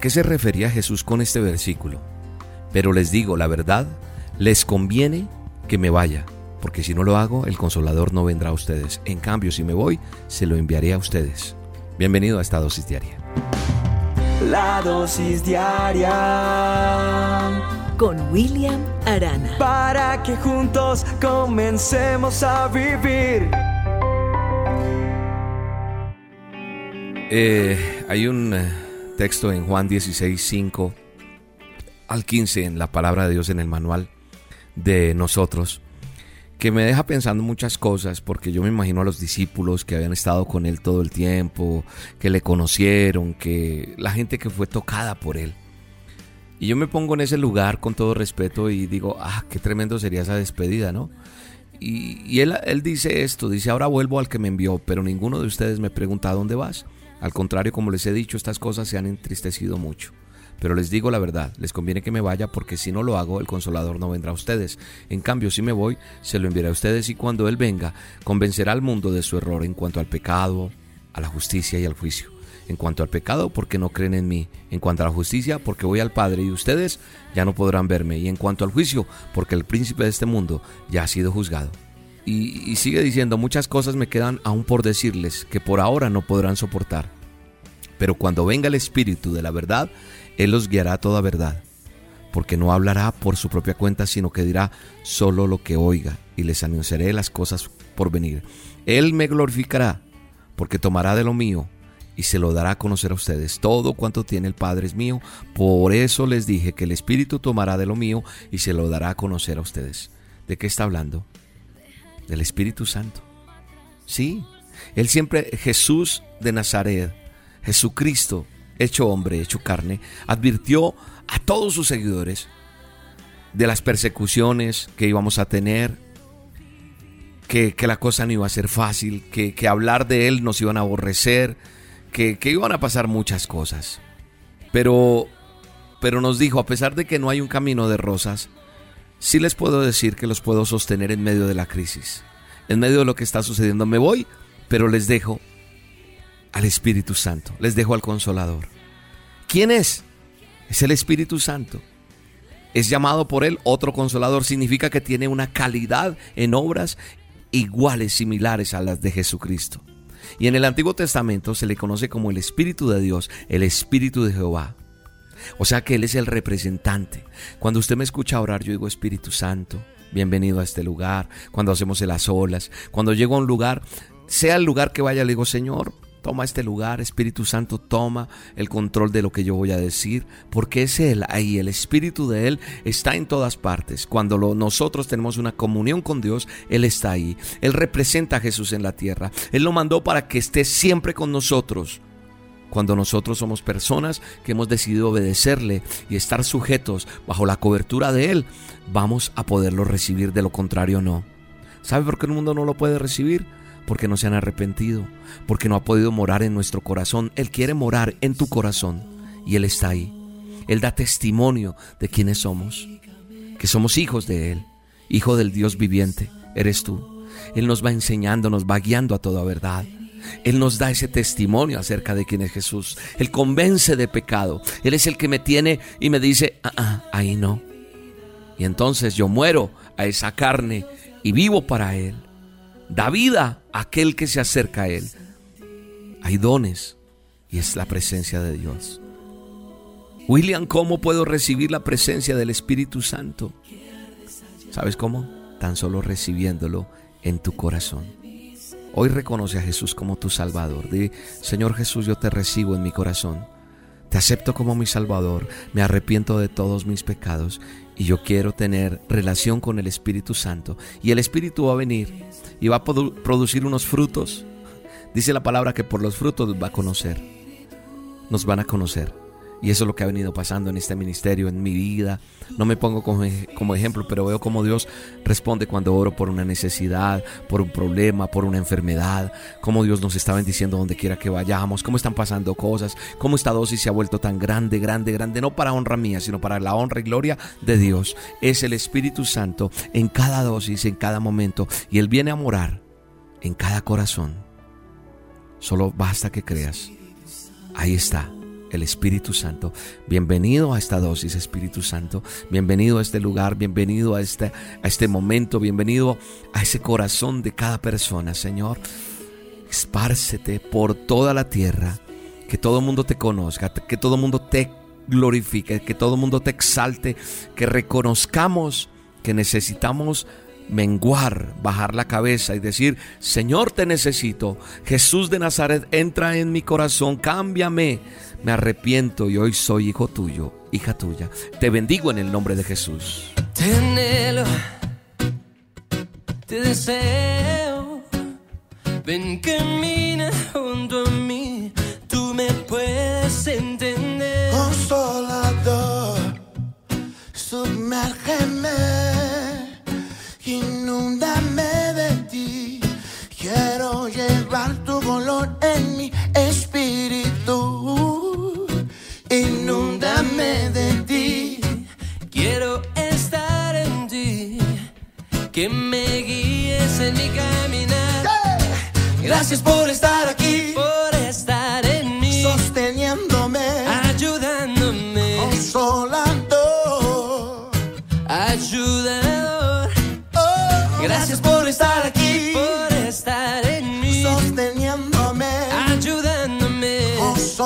qué se refería Jesús con este versículo? Pero les digo la verdad, les conviene que me vaya, porque si no lo hago, el consolador no vendrá a ustedes. En cambio, si me voy, se lo enviaré a ustedes. Bienvenido a esta dosis diaria. La dosis diaria con William Arana. Para que juntos comencemos a vivir. Eh, hay un eh, texto en Juan 16, 5 al 15 en la palabra de Dios en el manual de nosotros que me deja pensando muchas cosas, porque yo me imagino a los discípulos que habían estado con él todo el tiempo, que le conocieron, que la gente que fue tocada por él. Y yo me pongo en ese lugar con todo respeto y digo, ah, qué tremendo sería esa despedida, ¿no? Y, y él, él dice esto, dice, ahora vuelvo al que me envió, pero ninguno de ustedes me pregunta a dónde vas. Al contrario, como les he dicho, estas cosas se han entristecido mucho. Pero les digo la verdad, les conviene que me vaya porque si no lo hago, el consolador no vendrá a ustedes. En cambio, si me voy, se lo enviaré a ustedes y cuando Él venga, convencerá al mundo de su error en cuanto al pecado, a la justicia y al juicio. En cuanto al pecado, porque no creen en mí. En cuanto a la justicia, porque voy al Padre y ustedes ya no podrán verme. Y en cuanto al juicio, porque el príncipe de este mundo ya ha sido juzgado. Y, sigue diciendo, muchas cosas me quedan aún por decirles que por ahora no podrán soportar. Pero cuando venga el Espíritu de la verdad, él los guiará a toda verdad, porque no hablará por su propia cuenta, sino que dirá solo lo que oiga, y les anunciaré las cosas por venir. Él me glorificará, porque tomará de lo mío y se lo dará a conocer a ustedes. Todo cuanto tiene el Padre es mío, por eso les dije que el Espíritu tomará de lo mío y se lo dará a conocer a ustedes. ¿De qué está hablando? Del Espíritu Santo. Sí, Él siempre, Jesús de Nazaret, Jesucristo, hecho hombre, hecho carne, advirtió a todos sus seguidores de las persecuciones que íbamos a tener, que, la cosa no iba a ser fácil, que, hablar de él nos iban a aborrecer, que, que iban a pasar muchas cosas. Pero, pero nos dijo, a pesar de que no hay un camino de rosas, sí les puedo decir que los puedo sostener en medio de la crisis, en medio de lo que está sucediendo. Me voy, pero les dejo al Espíritu Santo, les dejo al Consolador. ¿Quién es? Es el Espíritu Santo. Es llamado por él otro consolador. Significa que tiene una calidad en obras iguales, similares a las de Jesucristo. Y en el Antiguo Testamento se le conoce como el Espíritu de Dios, el Espíritu de Jehová. O sea que Él es el representante. Cuando usted me escucha orar, yo digo Espíritu Santo, bienvenido a este lugar. Cuando hacemos las olas, cuando llego a un lugar, sea el lugar que vaya, le digo, Señor, Toma este lugar, Espíritu Santo, toma el control de lo que yo voy a decir, porque es Él ahí, el Espíritu de Él está en todas partes. Cuando nosotros tenemos una comunión con Dios, Él está ahí. Él representa a Jesús en la tierra. Él lo mandó para que esté siempre con nosotros. Cuando nosotros somos personas que hemos decidido obedecerle y estar sujetos bajo la cobertura de Él, vamos a poderlo recibir, de lo contrario no. ¿Sabe por qué el mundo no lo puede recibir? porque no se han arrepentido, porque no ha podido morar en nuestro corazón. Él quiere morar en tu corazón y Él está ahí. Él da testimonio de quiénes somos, que somos hijos de Él, hijo del Dios viviente, eres tú. Él nos va enseñando, nos va guiando a toda verdad. Él nos da ese testimonio acerca de quién es Jesús. Él convence de pecado. Él es el que me tiene y me dice, ah, ah, ahí no. Y entonces yo muero a esa carne y vivo para Él da vida a aquel que se acerca a Él. Hay dones y es la presencia de Dios. William, ¿cómo puedo recibir la presencia del Espíritu Santo? ¿Sabes cómo? Tan solo recibiéndolo en tu corazón. Hoy reconoce a Jesús como tu Salvador. Di, Señor Jesús, yo te recibo en mi corazón. Te acepto como mi Salvador. Me arrepiento de todos mis pecados y yo quiero tener relación con el Espíritu Santo. Y el Espíritu va a venir y va a producir unos frutos. Dice la palabra que por los frutos va a conocer. Nos van a conocer. Y eso es lo que ha venido pasando en este ministerio, en mi vida. No me pongo como, ejemplo, pero veo cómo Dios responde cuando oro por una necesidad, por un problema, por una enfermedad. Cómo Dios nos está bendiciendo donde quiera que vayamos. Cómo están pasando cosas. Cómo esta dosis se ha vuelto tan grande, grande, grande. No para honra mía, sino para la honra y gloria de Dios. Es el Espíritu Santo en cada dosis, en cada momento. Y Él viene a morar en cada corazón. Solo basta que creas. Ahí está el Espíritu Santo. Bienvenido a esta dosis, Espíritu Santo. Bienvenido a este lugar, bienvenido a este, a este momento, bienvenido a ese corazón de cada persona, Señor. Espárcete por toda la tierra, que todo el mundo te conozca, que todo el mundo te glorifique, que todo el mundo te exalte, que reconozcamos que necesitamos menguar, bajar la cabeza y decir, Señor, te necesito. Jesús de Nazaret, entra en mi corazón, cámbiame. Me arrepiento y hoy soy hijo tuyo, hija tuya. Te bendigo en el nombre de Jesús. Te anhelo, te deseo. Ven, camina junto a mí. Tú me puedes entender. Consolador, sumérgeme,